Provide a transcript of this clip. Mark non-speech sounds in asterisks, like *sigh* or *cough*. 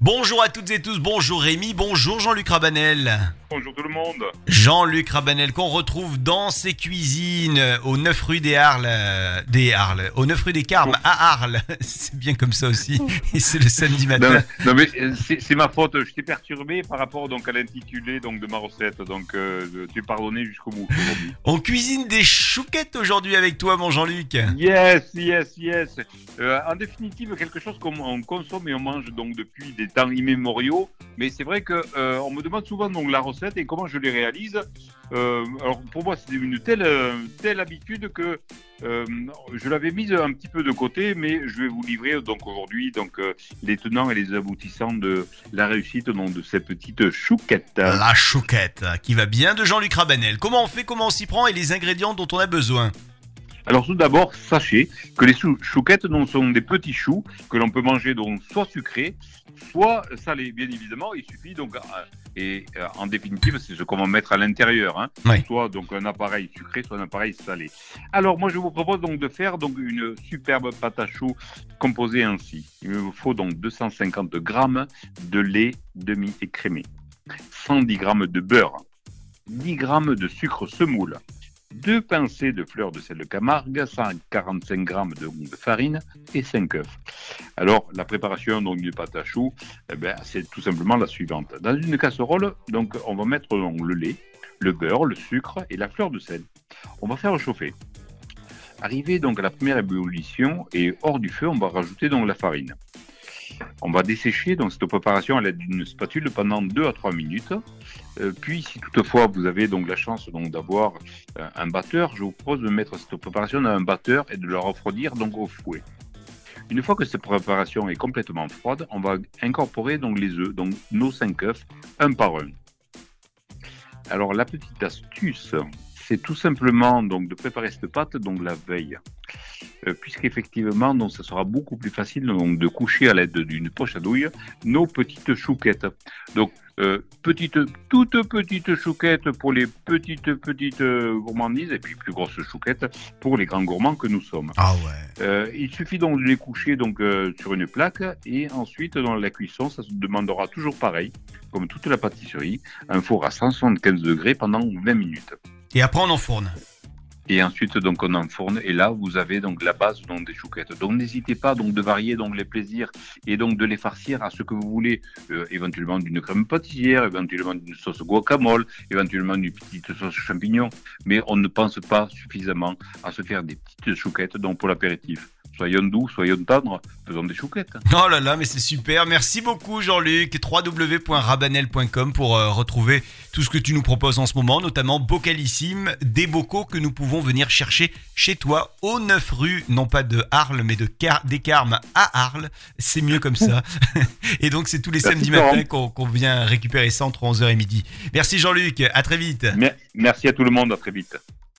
Bonjour à toutes et tous, bonjour Rémi, bonjour Jean-Luc Rabanel. Bonjour tout le monde. Jean-Luc Rabanel qu'on retrouve dans ses cuisines au 9 rue des Arles, euh, des Arles, au 9 rue des Carmes à Arles. *laughs* C'est bien comme ça aussi. Et c'est le samedi matin. non, mais c'est c'est ma faute, je t'ai perturbé par rapport donc à l'intitulé donc de ma recette, donc euh, tu es pardonné jusqu'au bout aujourd'hui. On cuisine des chouquettes aujourd'hui avec toi mon Jean-Luc. Yes, yes, yes. Euh, en définitive, quelque chose qu'on on consomme et on mange donc depuis des temps immémoriaux. Mais c'est vrai que euh, on me demande souvent donc la recette et comment je les réalise. Euh, alors pour moi, c'est une telle euh, telle habitude que je l'avais mise un petit peu de côté, mais je vais vous livrer donc aujourd'hui donc les tenants et les aboutissants de la réussite donc, de cette petite chouquette. La chouquette qui va bien de Jean-Luc Rabanel. Comment on fait, comment on s'y prend et les ingrédients dont on a besoin? Alors tout d'abord, sachez que les chou- chouquettes donc, sont des petits choux que l'on peut manger donc soit sucrés, soit salés. Bien évidemment, il suffit donc et euh, en définitive, c'est ce qu'on va mettre à l'intérieur, hein. Oui. soit donc un appareil sucré, soit un appareil salé. Alors moi, je vous propose donc de faire donc une superbe pâte à choux composée ainsi. Il me faut donc 250 grammes de lait demi écrémé, 110 grammes de beurre, 10 grammes de sucre semoule, deux pincées de fleurs de sel de Camargue, 145 grammes de, farine et 5 œufs. Alors, la préparation du pâte à choux, eh ben, c'est tout simplement la suivante. Dans une casserole, on va mettre le lait, le beurre, le sucre et la fleur de sel. On va faire chauffer. Arrivé donc à la première ébullition et hors du feu, on va rajouter donc la farine. On va dessécher donc cette préparation à l'aide d'une spatule pendant 2 à 3 minutes. Euh, puis, si toutefois vous avez donc la chance donc d'avoir euh, un batteur, je vous propose de mettre cette préparation dans un batteur et de la refroidir donc au fouet. Une fois que cette préparation est complètement froide, on va incorporer donc les œufs, donc nos 5 œufs, un par un. Alors la petite astuce, c'est tout simplement donc de préparer cette pâte donc la veille, puisqu'effectivement donc ça sera beaucoup plus facile donc de coucher à l'aide d'une poche à douille nos petites chouquettes. Donc euh, petite, toute petite chouquette pour les petites petites euh, gourmandises et puis plus grosses chouquettes pour les grands gourmands que nous sommes. Ah ouais. Euh, il suffit donc de les coucher donc euh, sur une plaque et ensuite dans la cuisson, ça se demandera toujours pareil, comme toute la pâtisserie, un four à 175 degrés pendant 20 minutes. Et après on enfourne. Et ensuite donc on enfourne et là vous avez donc la base donc des chouquettes. Donc n'hésitez pas donc de varier donc les plaisirs et donc de les farcir à ce que vous voulez, Euh, éventuellement d'une crème pâtissière, éventuellement d'une sauce guacamole, éventuellement d'une petite sauce champignon, mais on ne pense pas suffisamment à se faire des petites chouquettes donc pour l'apéritif. Soyons doux, soyons tendres, faisons des chouquettes. Oh là là, mais c'est super. Merci beaucoup Jean-Luc. www.rabanel.com pour euh, retrouver tout ce que tu nous proposes en ce moment, notamment Bocalissime, des bocaux que nous pouvons venir chercher chez toi au 9 rue, non pas de Arles, mais de Car des Carmes à Arles. C'est mieux comme ça. *laughs* et donc c'est tous les samedis matins qu'on vient récupérer ça entre 11h et midi. Merci Jean-Luc, à très vite. Mer- Merci à tout le monde, à très vite.